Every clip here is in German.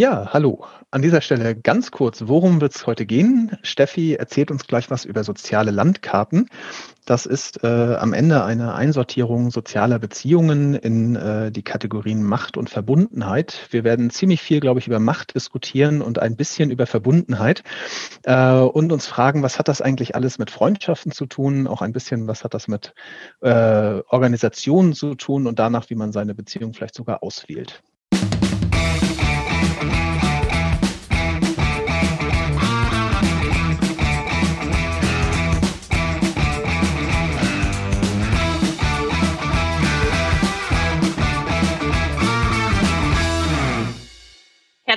Ja, hallo. An dieser Stelle ganz kurz, worum wird es heute gehen? Steffi erzählt uns gleich was über soziale Landkarten. Das ist äh, am Ende eine Einsortierung sozialer Beziehungen in äh, die Kategorien Macht und Verbundenheit. Wir werden ziemlich viel, glaube ich, über Macht diskutieren und ein bisschen über Verbundenheit äh, und uns fragen, was hat das eigentlich alles mit Freundschaften zu tun? Auch ein bisschen, was hat das mit äh, Organisationen zu tun und danach, wie man seine Beziehung vielleicht sogar auswählt.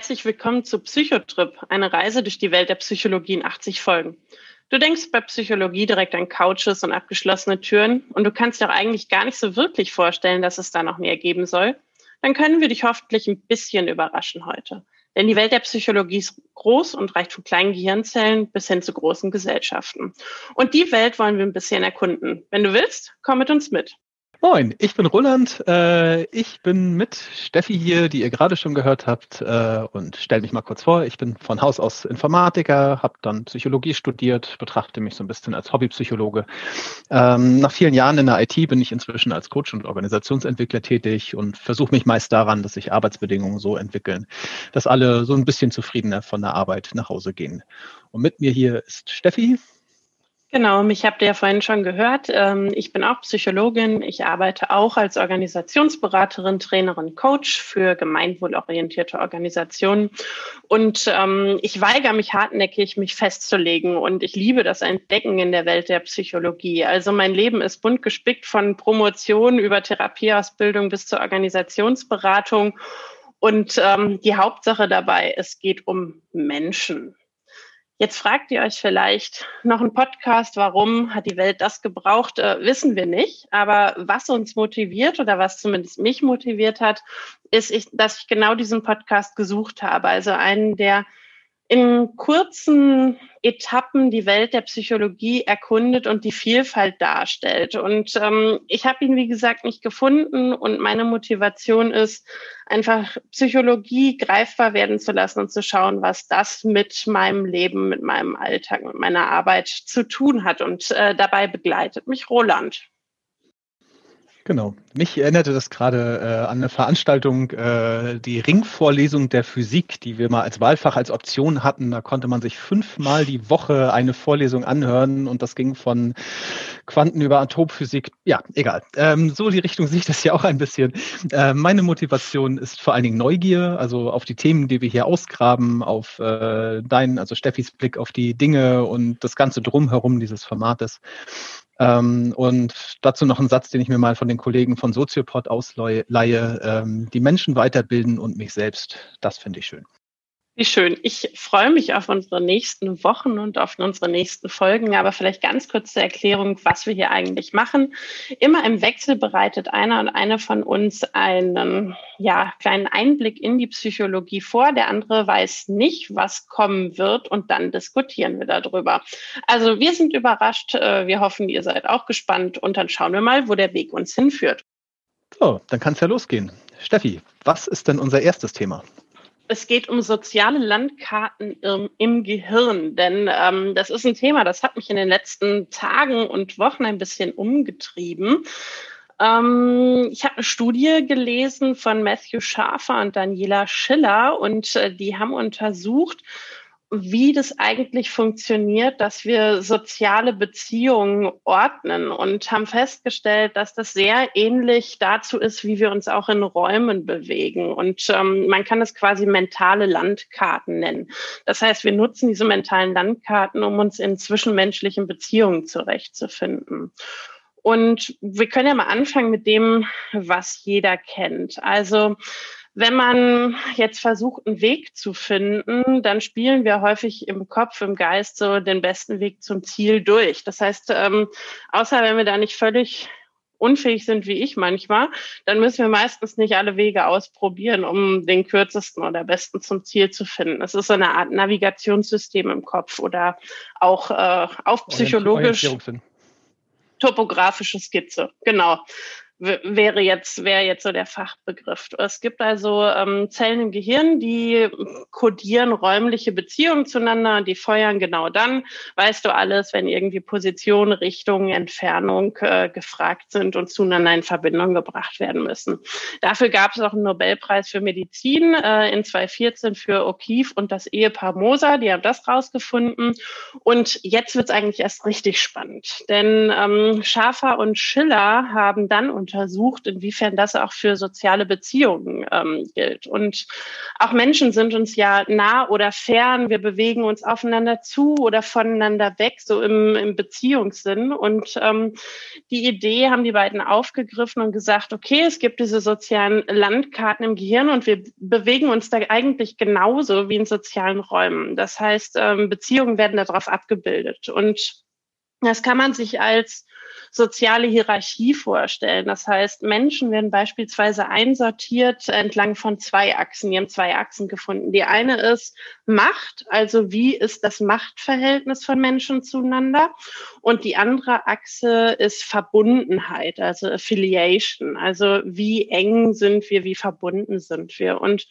Herzlich willkommen zu Psychotrip, eine Reise durch die Welt der Psychologie in 80 Folgen. Du denkst bei Psychologie direkt an Couches und abgeschlossene Türen und du kannst dir auch eigentlich gar nicht so wirklich vorstellen, dass es da noch mehr geben soll. Dann können wir dich hoffentlich ein bisschen überraschen heute. Denn die Welt der Psychologie ist groß und reicht von kleinen Gehirnzellen bis hin zu großen Gesellschaften. Und die Welt wollen wir ein bisschen erkunden. Wenn du willst, komm mit uns mit. Moin, ich bin Roland. Äh, ich bin mit Steffi hier, die ihr gerade schon gehört habt. Äh, und stell mich mal kurz vor. Ich bin von Haus aus Informatiker, habe dann Psychologie studiert, betrachte mich so ein bisschen als Hobbypsychologe. Ähm, nach vielen Jahren in der IT bin ich inzwischen als Coach und Organisationsentwickler tätig und versuche mich meist daran, dass sich Arbeitsbedingungen so entwickeln, dass alle so ein bisschen zufriedener von der Arbeit nach Hause gehen. Und mit mir hier ist Steffi. Genau, mich habt ihr ja vorhin schon gehört. Ähm, ich bin auch Psychologin. Ich arbeite auch als Organisationsberaterin, Trainerin, Coach für gemeinwohlorientierte Organisationen. Und ähm, ich weigere mich hartnäckig, mich festzulegen. Und ich liebe das Entdecken in der Welt der Psychologie. Also mein Leben ist bunt gespickt von Promotion über Therapieausbildung bis zur Organisationsberatung. Und ähm, die Hauptsache dabei, es geht um Menschen. Jetzt fragt ihr euch vielleicht noch ein Podcast, warum hat die Welt das gebraucht, äh, wissen wir nicht. Aber was uns motiviert oder was zumindest mich motiviert hat, ist, ich, dass ich genau diesen Podcast gesucht habe. Also einen, der in kurzen Etappen die Welt der Psychologie erkundet und die Vielfalt darstellt. Und ähm, ich habe ihn, wie gesagt, nicht gefunden und meine Motivation ist, einfach Psychologie greifbar werden zu lassen und zu schauen, was das mit meinem Leben, mit meinem Alltag, mit meiner Arbeit zu tun hat. Und äh, dabei begleitet mich Roland. Genau. Mich erinnerte das gerade äh, an eine Veranstaltung, äh, die Ringvorlesung der Physik, die wir mal als Wahlfach als Option hatten. Da konnte man sich fünfmal die Woche eine Vorlesung anhören und das ging von Quanten über Atomphysik. Ja, egal. Ähm, so die Richtung sehe ich das ja auch ein bisschen. Äh, meine Motivation ist vor allen Dingen Neugier, also auf die Themen, die wir hier ausgraben, auf äh, deinen, also Steffis Blick auf die Dinge und das Ganze drumherum dieses Formates. Ähm, und dazu noch ein Satz, den ich mir mal von den Kollegen von Soziopod ausleihe. Ähm, die Menschen weiterbilden und mich selbst. Das finde ich schön. Wie schön. Ich freue mich auf unsere nächsten Wochen und auf unsere nächsten Folgen. Aber vielleicht ganz kurz zur Erklärung, was wir hier eigentlich machen. Immer im Wechsel bereitet einer und eine von uns einen ja, kleinen Einblick in die Psychologie vor. Der andere weiß nicht, was kommen wird und dann diskutieren wir darüber. Also wir sind überrascht. Äh, wir hoffen, ihr seid auch gespannt und dann schauen wir mal, wo der Weg uns hinführt. So, dann kann es ja losgehen. Steffi, was ist denn unser erstes Thema? Es geht um soziale Landkarten im, im Gehirn, denn ähm, das ist ein Thema, das hat mich in den letzten Tagen und Wochen ein bisschen umgetrieben. Ähm, ich habe eine Studie gelesen von Matthew Schafer und Daniela Schiller und äh, die haben untersucht, wie das eigentlich funktioniert, dass wir soziale Beziehungen ordnen und haben festgestellt, dass das sehr ähnlich dazu ist, wie wir uns auch in Räumen bewegen. Und ähm, man kann es quasi mentale Landkarten nennen. Das heißt, wir nutzen diese mentalen Landkarten, um uns in zwischenmenschlichen Beziehungen zurechtzufinden. Und wir können ja mal anfangen mit dem, was jeder kennt. Also wenn man jetzt versucht, einen Weg zu finden, dann spielen wir häufig im Kopf, im Geist so den besten Weg zum Ziel durch. Das heißt, ähm, außer wenn wir da nicht völlig unfähig sind wie ich manchmal, dann müssen wir meistens nicht alle Wege ausprobieren, um den kürzesten oder besten zum Ziel zu finden. Es ist so eine Art Navigationssystem im Kopf oder auch äh, auf psychologisch topografische Skizze. Genau wäre jetzt, wäre jetzt so der Fachbegriff. Es gibt also ähm, Zellen im Gehirn, die kodieren räumliche Beziehungen zueinander, die feuern genau dann, weißt du alles, wenn irgendwie Position, Richtung, Entfernung äh, gefragt sind und zueinander in Verbindung gebracht werden müssen. Dafür gab es auch einen Nobelpreis für Medizin äh, in 2014 für O'Keefe und das Ehepaar Moser, die haben das rausgefunden. Und jetzt wird es eigentlich erst richtig spannend, denn ähm, Schafer und Schiller haben dann unter untersucht, inwiefern das auch für soziale Beziehungen ähm, gilt. Und auch Menschen sind uns ja nah oder fern. Wir bewegen uns aufeinander zu oder voneinander weg, so im, im Beziehungssinn. Und ähm, die Idee haben die beiden aufgegriffen und gesagt, okay, es gibt diese sozialen Landkarten im Gehirn und wir bewegen uns da eigentlich genauso wie in sozialen Räumen. Das heißt, ähm, Beziehungen werden darauf abgebildet. Und das kann man sich als soziale Hierarchie vorstellen. Das heißt, Menschen werden beispielsweise einsortiert entlang von zwei Achsen. Die haben zwei Achsen gefunden. Die eine ist Macht, also wie ist das Machtverhältnis von Menschen zueinander? Und die andere Achse ist Verbundenheit, also Affiliation. Also wie eng sind wir, wie verbunden sind wir? Und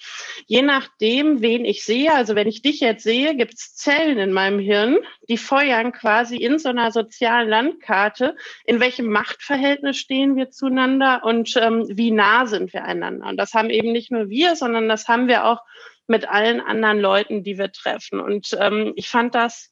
je nachdem, wen ich sehe, also wenn ich dich jetzt sehe, gibt es Zellen in meinem Hirn, die feuern quasi in so einer sozialen Landkarte in welchem Machtverhältnis stehen wir zueinander und ähm, wie nah sind wir einander. Und das haben eben nicht nur wir, sondern das haben wir auch mit allen anderen Leuten, die wir treffen. Und ähm, ich fand das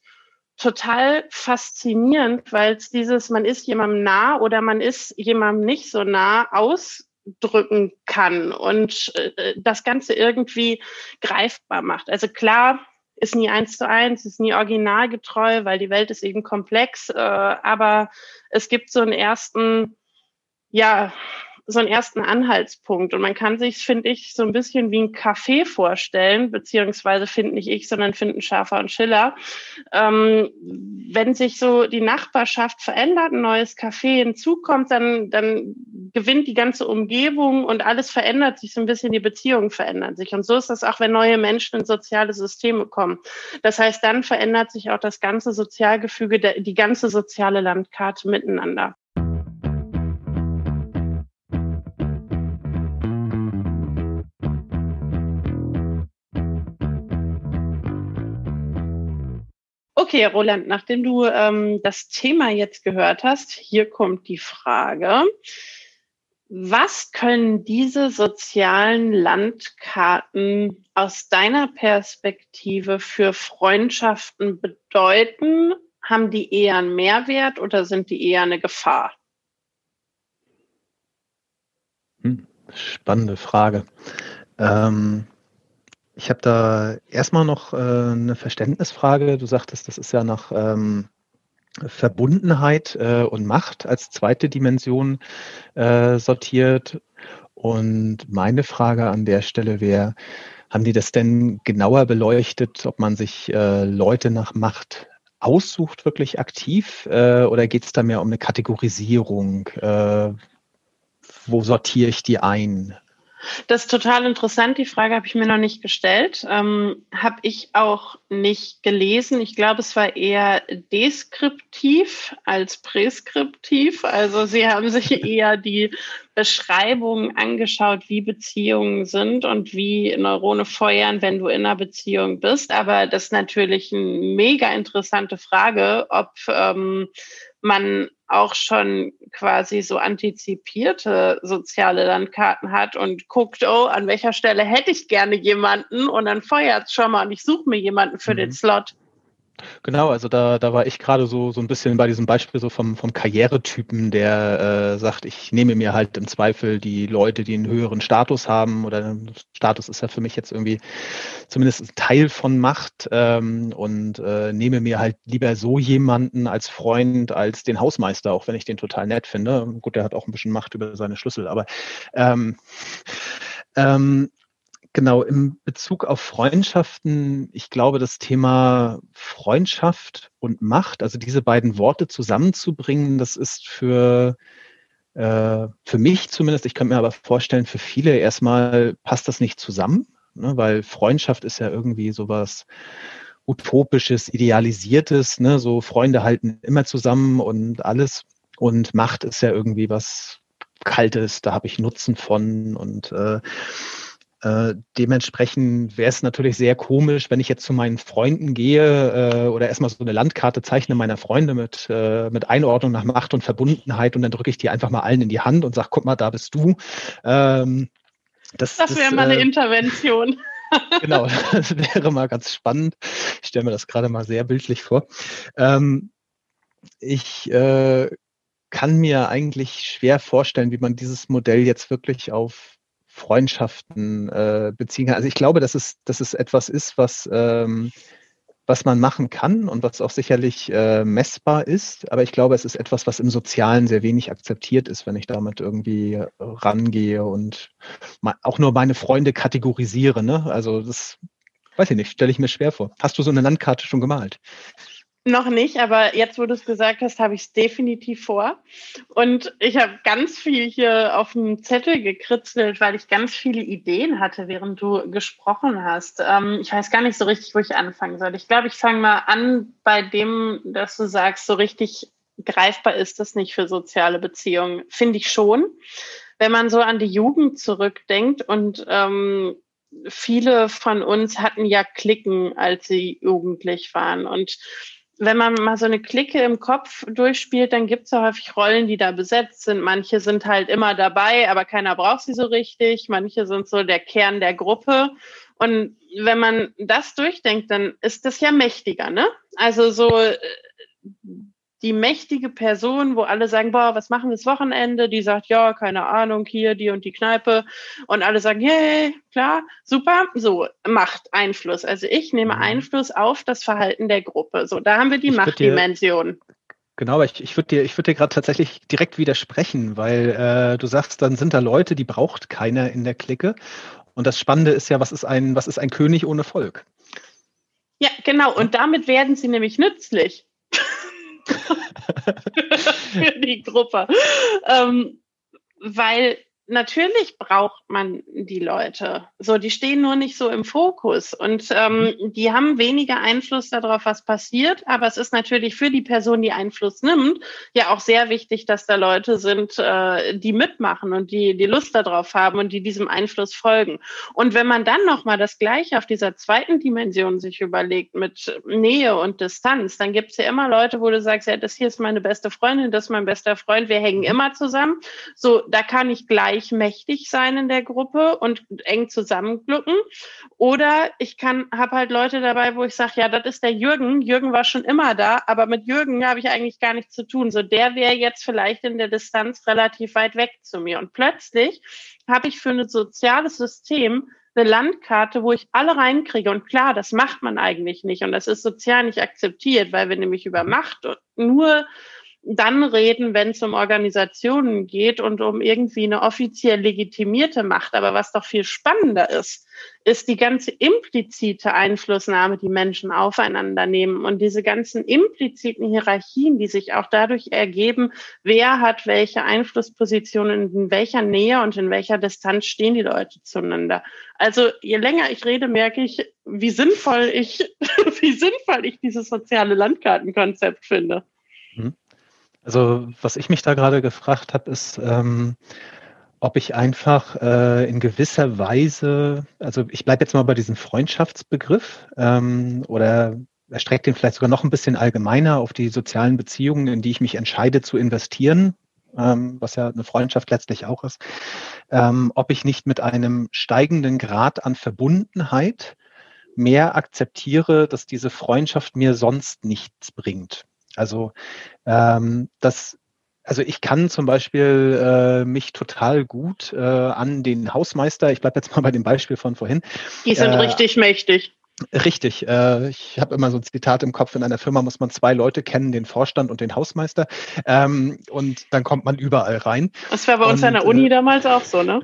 total faszinierend, weil es dieses, man ist jemandem nah oder man ist jemandem nicht so nah ausdrücken kann und äh, das Ganze irgendwie greifbar macht. Also klar, ist nie eins zu eins, ist nie originalgetreu, weil die Welt ist eben komplex. Äh, aber es gibt so einen ersten, ja, so einen ersten Anhaltspunkt. Und man kann sich, finde ich, so ein bisschen wie ein Café vorstellen, beziehungsweise finden nicht ich, sondern finden Schafer und Schiller. Ähm, wenn sich so die Nachbarschaft verändert, ein neues Café hinzukommt, dann, dann gewinnt die ganze Umgebung und alles verändert sich so ein bisschen, die Beziehungen verändern sich. Und so ist das auch, wenn neue Menschen in soziale Systeme kommen. Das heißt, dann verändert sich auch das ganze Sozialgefüge, die ganze soziale Landkarte miteinander. Okay, Roland, nachdem du ähm, das Thema jetzt gehört hast, hier kommt die Frage. Was können diese sozialen Landkarten aus deiner Perspektive für Freundschaften bedeuten? Haben die eher einen Mehrwert oder sind die eher eine Gefahr? Hm, spannende Frage. Ähm, ich habe da erstmal noch äh, eine Verständnisfrage. Du sagtest, das ist ja nach ähm, Verbundenheit äh, und Macht als zweite Dimension äh, sortiert. Und meine Frage an der Stelle wäre, haben die das denn genauer beleuchtet, ob man sich äh, Leute nach Macht aussucht, wirklich aktiv, äh, oder geht es da mehr um eine Kategorisierung? Äh, wo sortiere ich die ein? Das ist total interessant. Die Frage habe ich mir noch nicht gestellt. Ähm, habe ich auch nicht gelesen. Ich glaube, es war eher deskriptiv als präskriptiv. Also Sie haben sich eher die Beschreibung angeschaut, wie Beziehungen sind und wie Neurone feuern, wenn du in einer Beziehung bist. Aber das ist natürlich eine mega interessante Frage, ob ähm, man auch schon quasi so antizipierte soziale Landkarten hat und guckt, oh, an welcher Stelle hätte ich gerne jemanden und dann feuert es schon mal und ich suche mir jemanden für mhm. den Slot. Genau, also da, da war ich gerade so, so ein bisschen bei diesem Beispiel so vom, vom Karrieretypen, der äh, sagt, ich nehme mir halt im Zweifel die Leute, die einen höheren Status haben oder Status ist ja für mich jetzt irgendwie zumindest ein Teil von Macht ähm, und äh, nehme mir halt lieber so jemanden als Freund als den Hausmeister, auch wenn ich den total nett finde. Gut, der hat auch ein bisschen Macht über seine Schlüssel, aber ähm, ähm, Genau, im Bezug auf Freundschaften, ich glaube, das Thema Freundschaft und Macht, also diese beiden Worte zusammenzubringen, das ist für, äh, für mich zumindest, ich kann mir aber vorstellen, für viele erstmal passt das nicht zusammen, ne, weil Freundschaft ist ja irgendwie sowas utopisches, idealisiertes, ne, so Freunde halten immer zusammen und alles. Und Macht ist ja irgendwie was kalt ist, da habe ich Nutzen von und äh, äh, dementsprechend wäre es natürlich sehr komisch, wenn ich jetzt zu meinen Freunden gehe äh, oder erstmal so eine Landkarte zeichne meiner Freunde mit, äh, mit Einordnung nach Macht und Verbundenheit und dann drücke ich die einfach mal allen in die Hand und sage, guck mal, da bist du. Ähm, das das wäre mal eine äh, Intervention. genau, das wäre mal ganz spannend. Ich stelle mir das gerade mal sehr bildlich vor. Ähm, ich äh, kann mir eigentlich schwer vorstellen, wie man dieses Modell jetzt wirklich auf Freundschaften äh, beziehen kann. Also ich glaube, dass es, dass es etwas ist, was, ähm, was man machen kann und was auch sicherlich äh, messbar ist. Aber ich glaube, es ist etwas, was im Sozialen sehr wenig akzeptiert ist, wenn ich damit irgendwie rangehe und auch nur meine Freunde kategorisiere. Ne? Also das weiß ich nicht, stelle ich mir schwer vor. Hast du so eine Landkarte schon gemalt? Noch nicht, aber jetzt, wo du es gesagt hast, habe ich es definitiv vor. Und ich habe ganz viel hier auf dem Zettel gekritzelt, weil ich ganz viele Ideen hatte, während du gesprochen hast. Ähm, ich weiß gar nicht so richtig, wo ich anfangen soll. Ich glaube, ich fange mal an bei dem, dass du sagst, so richtig greifbar ist das nicht für soziale Beziehungen. Finde ich schon. Wenn man so an die Jugend zurückdenkt und ähm, viele von uns hatten ja Klicken, als sie jugendlich waren. Und wenn man mal so eine Clique im Kopf durchspielt, dann gibt es ja häufig Rollen, die da besetzt sind. Manche sind halt immer dabei, aber keiner braucht sie so richtig. Manche sind so der Kern der Gruppe. Und wenn man das durchdenkt, dann ist das ja mächtiger, ne? Also so äh, die mächtige Person, wo alle sagen, boah, was machen wir das Wochenende? Die sagt, ja, keine Ahnung, hier, die und die Kneipe. Und alle sagen, hey, klar, super. So, Macht, Einfluss. Also ich nehme mhm. Einfluss auf das Verhalten der Gruppe. So, da haben wir die ich Machtdimension. Genau, aber ich, ich würde dir, ich würde dir gerade tatsächlich direkt widersprechen, weil äh, du sagst, dann sind da Leute, die braucht keiner in der Clique. Und das Spannende ist ja, was ist ein, was ist ein König ohne Volk? Ja, genau. Und damit werden sie nämlich nützlich. für die Gruppe. Ähm, weil natürlich braucht man die Leute. So, die stehen nur nicht so im Fokus und ähm, mhm. die haben weniger Einfluss darauf, was passiert. Aber es ist natürlich für die Person, die Einfluss nimmt, ja auch sehr wichtig, dass da Leute sind, äh, die mitmachen und die die Lust darauf haben und die diesem Einfluss folgen. Und wenn man dann noch mal das Gleiche auf dieser zweiten Dimension sich überlegt mit Nähe und Distanz, dann gibt es ja immer Leute, wo du sagst, ja, das hier ist meine beste Freundin, das ist mein bester Freund, wir hängen mhm. immer zusammen. So, da kann ich gleich gleich mächtig sein in der Gruppe und eng zusammenglucken. Oder ich kann, habe halt Leute dabei, wo ich sage, ja, das ist der Jürgen. Jürgen war schon immer da, aber mit Jürgen habe ich eigentlich gar nichts zu tun. So, der wäre jetzt vielleicht in der Distanz relativ weit weg zu mir. Und plötzlich habe ich für ein soziales System eine Landkarte, wo ich alle reinkriege. Und klar, das macht man eigentlich nicht. Und das ist sozial nicht akzeptiert, weil wir nämlich über Macht nur dann reden, wenn es um Organisationen geht und um irgendwie eine offiziell legitimierte Macht. Aber was doch viel spannender ist, ist die ganze implizite Einflussnahme, die Menschen aufeinander nehmen und diese ganzen impliziten Hierarchien, die sich auch dadurch ergeben, wer hat welche Einflusspositionen, in welcher Nähe und in welcher Distanz stehen die Leute zueinander. Also je länger ich rede, merke ich, wie sinnvoll ich, wie sinnvoll ich dieses soziale Landkartenkonzept finde. Mhm. Also was ich mich da gerade gefragt habe, ist, ähm, ob ich einfach äh, in gewisser Weise, also ich bleibe jetzt mal bei diesem Freundschaftsbegriff ähm, oder erstreckt den vielleicht sogar noch ein bisschen allgemeiner auf die sozialen Beziehungen, in die ich mich entscheide zu investieren, ähm, was ja eine Freundschaft letztlich auch ist, ähm, ob ich nicht mit einem steigenden Grad an Verbundenheit mehr akzeptiere, dass diese Freundschaft mir sonst nichts bringt. Also ähm, das also ich kann zum Beispiel äh, mich total gut äh, an den Hausmeister, ich bleibe jetzt mal bei dem Beispiel von vorhin. Die sind äh, richtig mächtig. Richtig. Äh, ich habe immer so ein Zitat im Kopf, in einer Firma muss man zwei Leute kennen, den Vorstand und den Hausmeister. Ähm, und dann kommt man überall rein. Das war bei uns und, an der Uni äh, damals auch so, ne?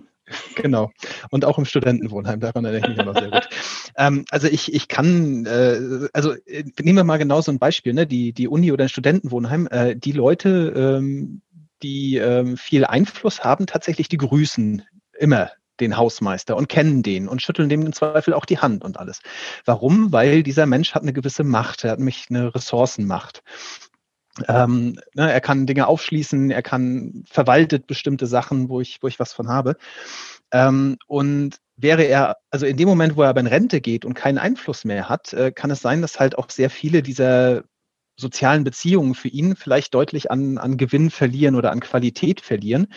Genau. Und auch im Studentenwohnheim, daran erinnere ich mich immer sehr gut. Ähm, also ich, ich kann, äh, also äh, nehmen wir mal genau so ein Beispiel, ne? die, die Uni oder ein Studentenwohnheim, äh, die Leute, ähm, die ähm, viel Einfluss haben, tatsächlich, die grüßen immer den Hausmeister und kennen den und schütteln dem im Zweifel auch die Hand und alles. Warum? Weil dieser Mensch hat eine gewisse Macht, er hat nämlich eine Ressourcenmacht. Ähm, ne, er kann Dinge aufschließen, er kann verwaltet bestimmte Sachen, wo ich, wo ich was von habe. Ähm, und wäre er, also in dem Moment, wo er aber in Rente geht und keinen Einfluss mehr hat, äh, kann es sein, dass halt auch sehr viele dieser sozialen Beziehungen für ihn vielleicht deutlich an, an Gewinn verlieren oder an Qualität verlieren,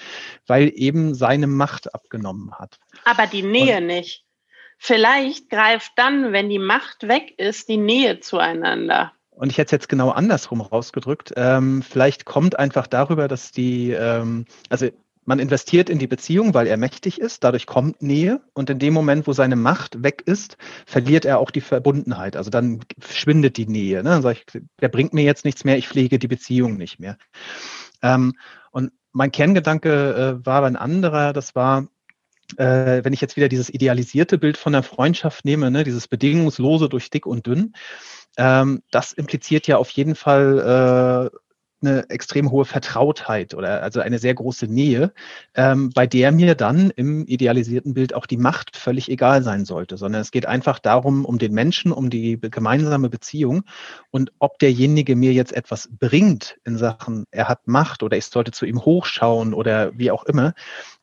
weil eben seine Macht abgenommen hat. Aber die Nähe und, nicht. Vielleicht greift dann, wenn die Macht weg ist, die Nähe zueinander. Und ich hätte es jetzt genau andersrum rausgedrückt. Ähm, vielleicht kommt einfach darüber, dass die, ähm, also man investiert in die Beziehung, weil er mächtig ist, dadurch kommt Nähe und in dem Moment, wo seine Macht weg ist, verliert er auch die Verbundenheit. Also dann schwindet die Nähe. Ne? Dann sage ich, der bringt mir jetzt nichts mehr, ich pflege die Beziehung nicht mehr. Ähm, und mein Kerngedanke äh, war ein anderer, das war, äh, wenn ich jetzt wieder dieses idealisierte Bild von der Freundschaft nehme, ne, dieses bedingungslose durch dick und dünn, ähm, das impliziert ja auf jeden Fall äh, eine extrem hohe Vertrautheit oder also eine sehr große Nähe, ähm, bei der mir dann im idealisierten Bild auch die Macht völlig egal sein sollte, sondern es geht einfach darum, um den Menschen, um die gemeinsame Beziehung und ob derjenige mir jetzt etwas bringt in Sachen, er hat Macht oder ich sollte zu ihm hochschauen oder wie auch immer,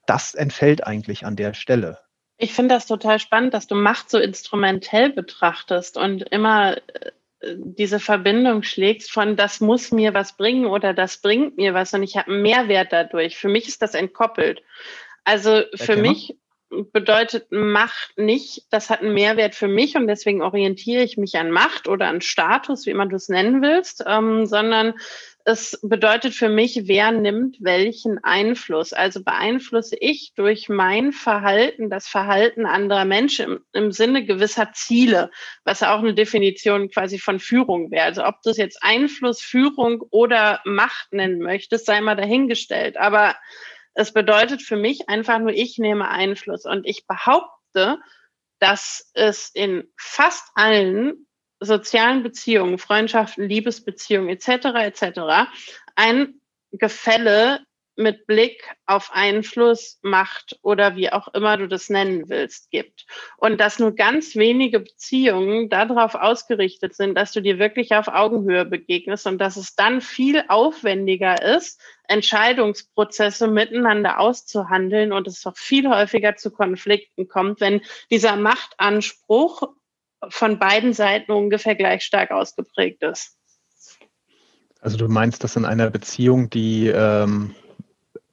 das entfällt eigentlich an der Stelle. Ich finde das total spannend, dass du Macht so instrumentell betrachtest und immer äh, diese Verbindung schlägst von das muss mir was bringen oder das bringt mir was und ich habe einen Mehrwert dadurch. Für mich ist das entkoppelt. Also für okay. mich bedeutet Macht nicht, das hat einen Mehrwert für mich und deswegen orientiere ich mich an Macht oder an Status, wie immer du es nennen willst, ähm, sondern es bedeutet für mich, wer nimmt welchen Einfluss. Also beeinflusse ich durch mein Verhalten das Verhalten anderer Menschen im, im Sinne gewisser Ziele, was auch eine Definition quasi von Führung wäre. Also ob du es jetzt Einfluss, Führung oder Macht nennen möchtest, sei mal dahingestellt. Aber es bedeutet für mich einfach nur, ich nehme Einfluss und ich behaupte, dass es in fast allen sozialen Beziehungen, Freundschaften, Liebesbeziehungen etc. etc. ein Gefälle mit Blick auf Einfluss, Macht oder wie auch immer du das nennen willst, gibt. Und dass nur ganz wenige Beziehungen darauf ausgerichtet sind, dass du dir wirklich auf Augenhöhe begegnest und dass es dann viel aufwendiger ist, Entscheidungsprozesse miteinander auszuhandeln und es auch viel häufiger zu Konflikten kommt, wenn dieser Machtanspruch von beiden Seiten ungefähr gleich stark ausgeprägt ist. Also du meinst, dass in einer Beziehung, die ähm,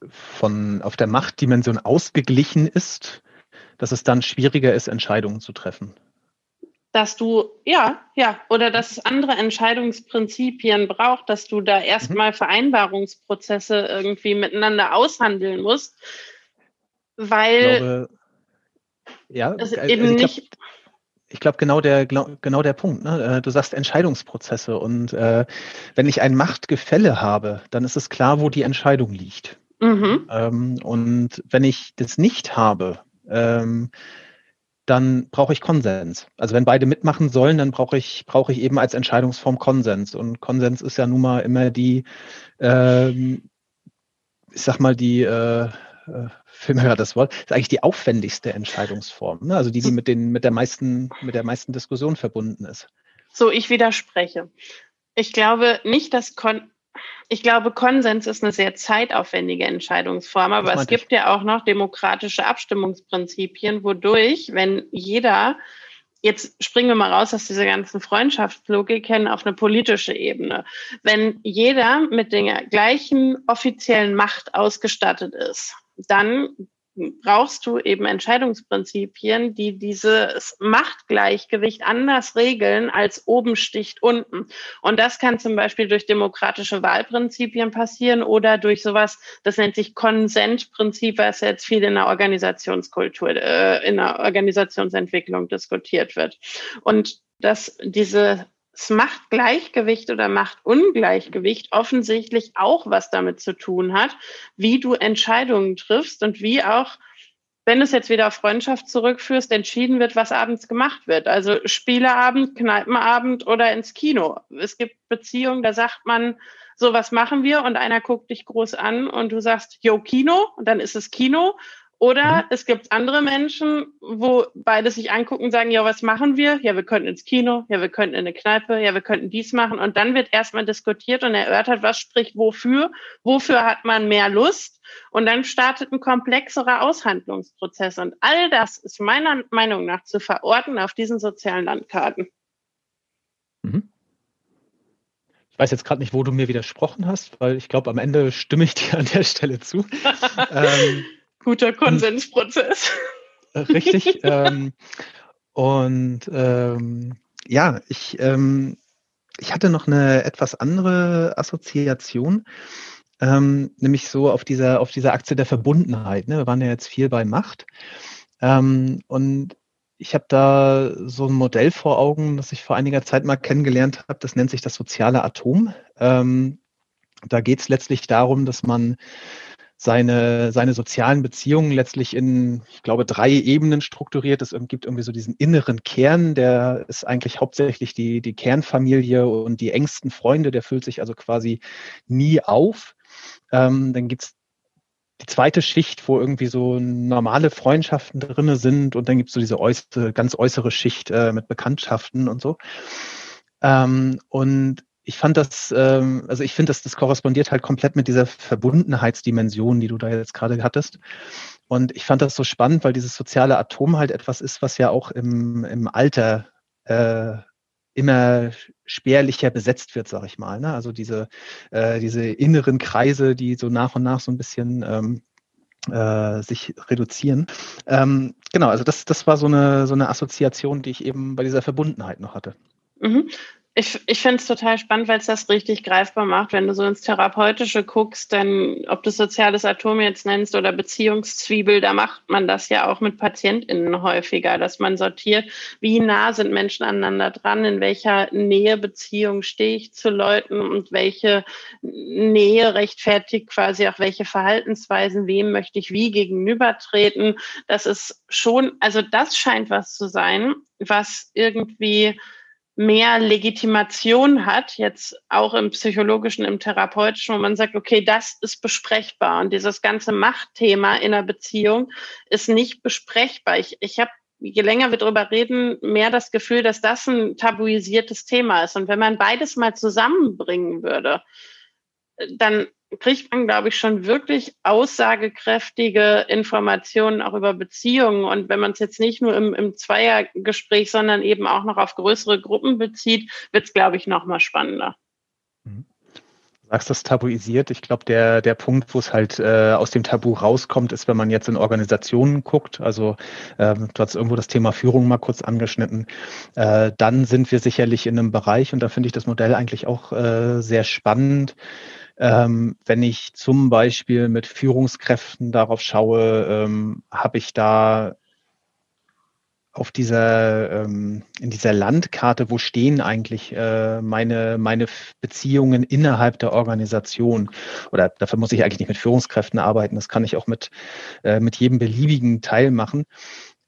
von auf der Machtdimension ausgeglichen ist, dass es dann schwieriger ist, Entscheidungen zu treffen. Dass du, ja, ja, oder dass es andere Entscheidungsprinzipien braucht, dass du da erstmal mhm. Vereinbarungsprozesse irgendwie miteinander aushandeln musst, weil glaube, ja, es also eben nicht. Ich glaube, genau der, genau der Punkt. Ne? Äh, du sagst Entscheidungsprozesse und äh, wenn ich ein Machtgefälle habe, dann ist es klar, wo die Entscheidung liegt. Mhm. Ähm, und wenn ich das nicht habe, ähm, dann brauche ich Konsens. Also wenn beide mitmachen sollen, dann brauche ich, brauche ich eben als Entscheidungsform Konsens. Und Konsens ist ja nun mal immer die, ähm, ich sag mal, die äh, äh Film hört das Wort, ist eigentlich die aufwendigste Entscheidungsform. Ne? Also die, die mit, den, mit, der meisten, mit der meisten Diskussion verbunden ist. So, ich widerspreche. Ich glaube nicht, dass Kon ich glaube, Konsens ist eine sehr zeitaufwendige Entscheidungsform, aber es gibt ich. ja auch noch demokratische Abstimmungsprinzipien, wodurch, wenn jeder jetzt springen wir mal raus aus dieser ganzen Freundschaftslogik hin auf eine politische Ebene. Wenn jeder mit der gleichen offiziellen Macht ausgestattet ist, dann brauchst du eben Entscheidungsprinzipien, die dieses Machtgleichgewicht anders regeln als oben sticht unten. Und das kann zum Beispiel durch demokratische Wahlprinzipien passieren oder durch sowas, das nennt sich Konsentprinzip, was jetzt viel in der Organisationskultur, äh, in der Organisationsentwicklung diskutiert wird. Und dass diese Machtgleichgewicht oder Machtungleichgewicht offensichtlich auch was damit zu tun hat, wie du Entscheidungen triffst und wie auch, wenn du es jetzt wieder auf Freundschaft zurückführst, entschieden wird, was abends gemacht wird. Also Spieleabend, Kneipenabend oder ins Kino. Es gibt Beziehungen, da sagt man, so was machen wir und einer guckt dich groß an und du sagst, yo, Kino und dann ist es Kino Oder mhm. es gibt andere Menschen, wo beide sich angucken und sagen, ja, was machen wir? Ja, wir könnten ins Kino, ja, wir könnten in eine Kneipe, ja, wir könnten dies machen. Und dann wird erstmal diskutiert und erörtert, was spricht wofür, wofür hat man mehr Lust. Und dann startet ein komplexerer Aushandlungsprozess. Und all das ist meiner Meinung nach zu verorten auf diesen sozialen Landkarten. Mhm. Ich weiß jetzt gerade nicht, wo du mir widersprochen hast, weil ich glaube, am Ende stimme ich dir an der Stelle zu. ähm, Guter Konsensprozess. Äh, richtig. ähm, und ähm, ja, ich, ähm, ich hatte noch eine etwas andere Assoziation, ähm, nämlich so auf dieser, auf dieser Aktie der Verbundenheit. Ne? Wir waren ja jetzt viel bei Macht. Ähm, und ich habe da so ein Modell vor Augen, das ich vor einiger Zeit mal kennengelernt habe. Das nennt sich das soziale Atom. Ähm, da geht es letztlich darum, dass man seine, seine sozialen Beziehungen letztlich in, ich glaube, drei Ebenen strukturiert. Es gibt irgendwie so diesen inneren Kern, der ist eigentlich hauptsächlich die, die Kernfamilie und die engsten Freunde, der füllt sich also quasi nie auf. Ähm, dann gibt's die zweite Schicht, wo irgendwie so normale Freundschaften drinne sind und dann gibt's so diese äußere, ganz äußere Schicht äh, mit Bekanntschaften und so. Ähm, und ich fand das, ähm, also ich finde, dass das korrespondiert halt komplett mit dieser Verbundenheitsdimension, die du da jetzt gerade hattest. Und ich fand das so spannend, weil dieses soziale Atom halt etwas ist, was ja auch im, im Alter äh, immer spärlicher besetzt wird, sag ich mal. Ne? Also diese, äh, diese inneren Kreise, die so nach und nach so ein bisschen ähm, äh, sich reduzieren. Ähm, genau, also das, das war so eine, so eine Assoziation, die ich eben bei dieser Verbundenheit noch hatte. Mhm. Ich, ich finde es total spannend, weil es das richtig greifbar macht. Wenn du so ins Therapeutische guckst, dann, ob du soziales Atom jetzt nennst oder Beziehungszwiebel, da macht man das ja auch mit PatientInnen häufiger, dass man sortiert, wie nah sind Menschen aneinander dran, in welcher Nähebeziehung stehe ich zu Leuten und welche Nähe rechtfertigt quasi auch welche Verhaltensweisen, wem möchte ich wie gegenübertreten. Das ist schon, also das scheint was zu sein, was irgendwie mehr Legitimation hat, jetzt auch im psychologischen, im therapeutischen, wo man sagt, okay, das ist besprechbar und dieses ganze Machtthema in einer Beziehung ist nicht besprechbar. Ich, ich habe je länger wir darüber reden, mehr das Gefühl, dass das ein tabuisiertes Thema ist. Und wenn man beides mal zusammenbringen würde, dann kriegt man, glaube ich, schon wirklich aussagekräftige Informationen auch über Beziehungen. Und wenn man es jetzt nicht nur im, im Zweiergespräch, sondern eben auch noch auf größere Gruppen bezieht, wird es, glaube ich, noch mal spannender. Mhm. Du sagst das tabuisiert. Ich glaube, der, der Punkt, wo es halt äh, aus dem Tabu rauskommt, ist, wenn man jetzt in Organisationen guckt. Also ähm, du hast irgendwo das Thema Führung mal kurz angeschnitten. Äh, dann sind wir sicherlich in einem Bereich, und da finde ich das Modell eigentlich auch äh, sehr spannend, ähm, wenn ich zum Beispiel mit Führungskräften darauf schaue, ähm, habe ich da auf dieser ähm, in dieser Landkarte, wo stehen eigentlich äh, meine meine Beziehungen innerhalb der Organisation? Oder dafür muss ich eigentlich nicht mit Führungskräften arbeiten. Das kann ich auch mit äh, mit jedem beliebigen Teil machen.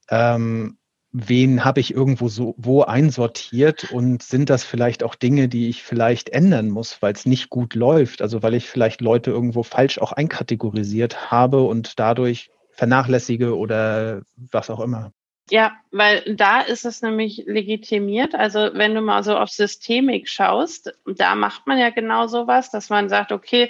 Ähm, wen habe ich irgendwo so wo einsortiert und sind das vielleicht auch Dinge, die ich vielleicht ändern muss, weil es nicht gut läuft, also weil ich vielleicht Leute irgendwo falsch auch einkategorisiert habe und dadurch vernachlässige oder was auch immer. Ja, weil da ist es nämlich legitimiert. Also wenn du mal so auf Systemik schaust, da macht man ja genau sowas, dass man sagt, okay,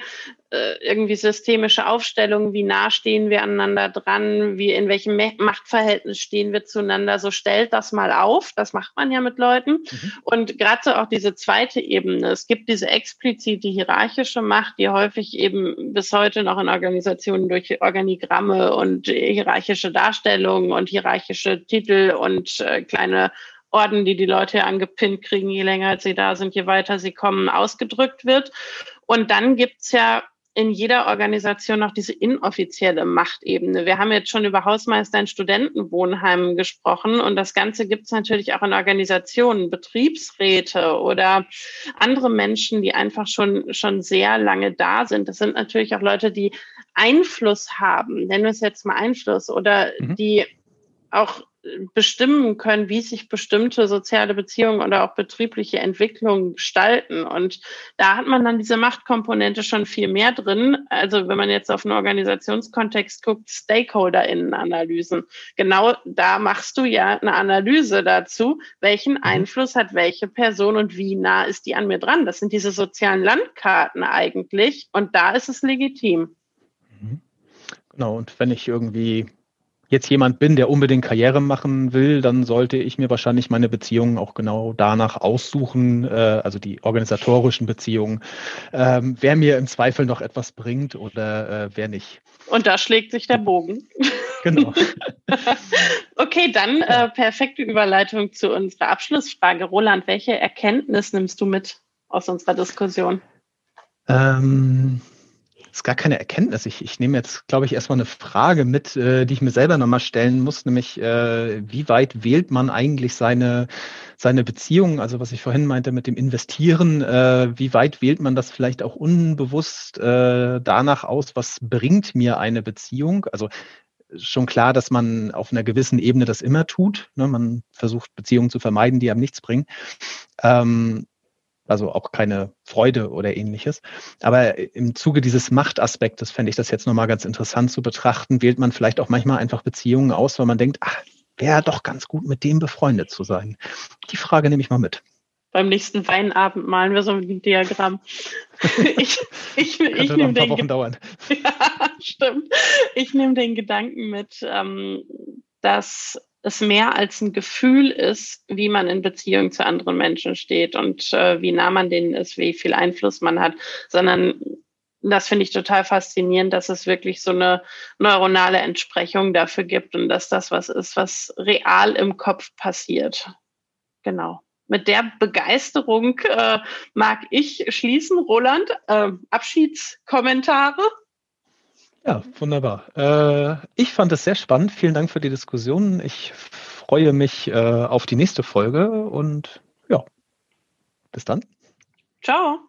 äh, irgendwie systemische Aufstellungen, wie nah stehen wir aneinander dran, wie in welchem Machtverhältnis stehen wir zueinander, so stellt das mal auf. Das macht man ja mit Leuten. Mhm. Und gerade so auch diese zweite Ebene. Es gibt diese explizite hierarchische Macht, die häufig eben bis heute noch in Organisationen durch Organigramme und hierarchische Darstellungen und hierarchische Titel und äh, kleine Orden, die die Leute angepinnt kriegen, je länger sie da sind, je weiter sie kommen, ausgedrückt wird. Und dann gibt's ja in jeder Organisation noch diese inoffizielle Machtebene. Wir haben jetzt schon über Hausmeister in Studentenwohnheimen gesprochen und das Ganze gibt es natürlich auch in Organisationen, Betriebsräte oder andere Menschen, die einfach schon, schon sehr lange da sind. Das sind natürlich auch Leute, die Einfluss haben, nennen wir es jetzt mal Einfluss, oder mhm. die auch bestimmen können, wie sich bestimmte soziale Beziehungen oder auch betriebliche Entwicklungen gestalten. Und da hat man dann diese Machtkomponente schon viel mehr drin. Also wenn man jetzt auf einen Organisationskontext guckt, Stakeholder-Innen-Analysen. Genau da machst du ja eine Analyse dazu, welchen mhm. Einfluss hat welche Person und wie nah ist die an mir dran. Das sind diese sozialen Landkarten eigentlich. Und da ist es legitim. Mhm. Genau, und wenn ich irgendwie jetzt jemand bin, der unbedingt Karriere machen will, dann sollte ich mir wahrscheinlich meine Beziehungen auch genau danach aussuchen, äh, also die organisatorischen Beziehungen, ähm, wer mir im Zweifel noch etwas bringt oder äh, wer nicht. Und da schlägt sich der Bogen. Genau. okay, dann äh, perfekte Überleitung zu unserer Abschlussfrage. Roland, welche Erkenntnis nimmst du mit aus unserer Diskussion? Ähm, ist gar keine Erkenntnis. Ich, ich nehme jetzt, glaube ich, erstmal eine Frage mit, äh, die ich mir selber nochmal stellen muss, nämlich äh, wie weit wählt man eigentlich seine, seine Beziehung, also was ich vorhin meinte mit dem Investieren, äh, wie weit wählt man das vielleicht auch unbewusst äh, danach aus, was bringt mir eine Beziehung? Also schon klar, dass man auf einer gewissen Ebene das immer tut. Ne? Man versucht Beziehungen zu vermeiden, die einem nichts bringen. Ähm, also auch keine Freude oder ähnliches. Aber im Zuge dieses Machtaspektes fände ich das jetzt nochmal ganz interessant zu betrachten. Wählt man vielleicht auch manchmal einfach Beziehungen aus, weil man denkt, ach, wäre doch ganz gut, mit dem befreundet zu sein. Die Frage nehme ich mal mit. Beim nächsten Weinabend malen wir so ein Diagramm. ich ich, ich nehme den Wochen dauern. ja, stimmt. Ich nehme den Gedanken mit, ähm, dass es mehr als ein Gefühl ist, wie man in Beziehung zu anderen Menschen steht und äh, wie nah man denen ist, wie viel Einfluss man hat, sondern das finde ich total faszinierend, dass es wirklich so eine neuronale Entsprechung dafür gibt und dass das was ist, was real im Kopf passiert. Genau. Mit der Begeisterung äh, mag ich schließen. Roland, äh, Abschiedskommentare? Ja, wunderbar. Äh, ich fand es sehr spannend. Vielen Dank für die Diskussion. Ich freue mich äh, auf die nächste Folge und ja, bis dann. Ciao.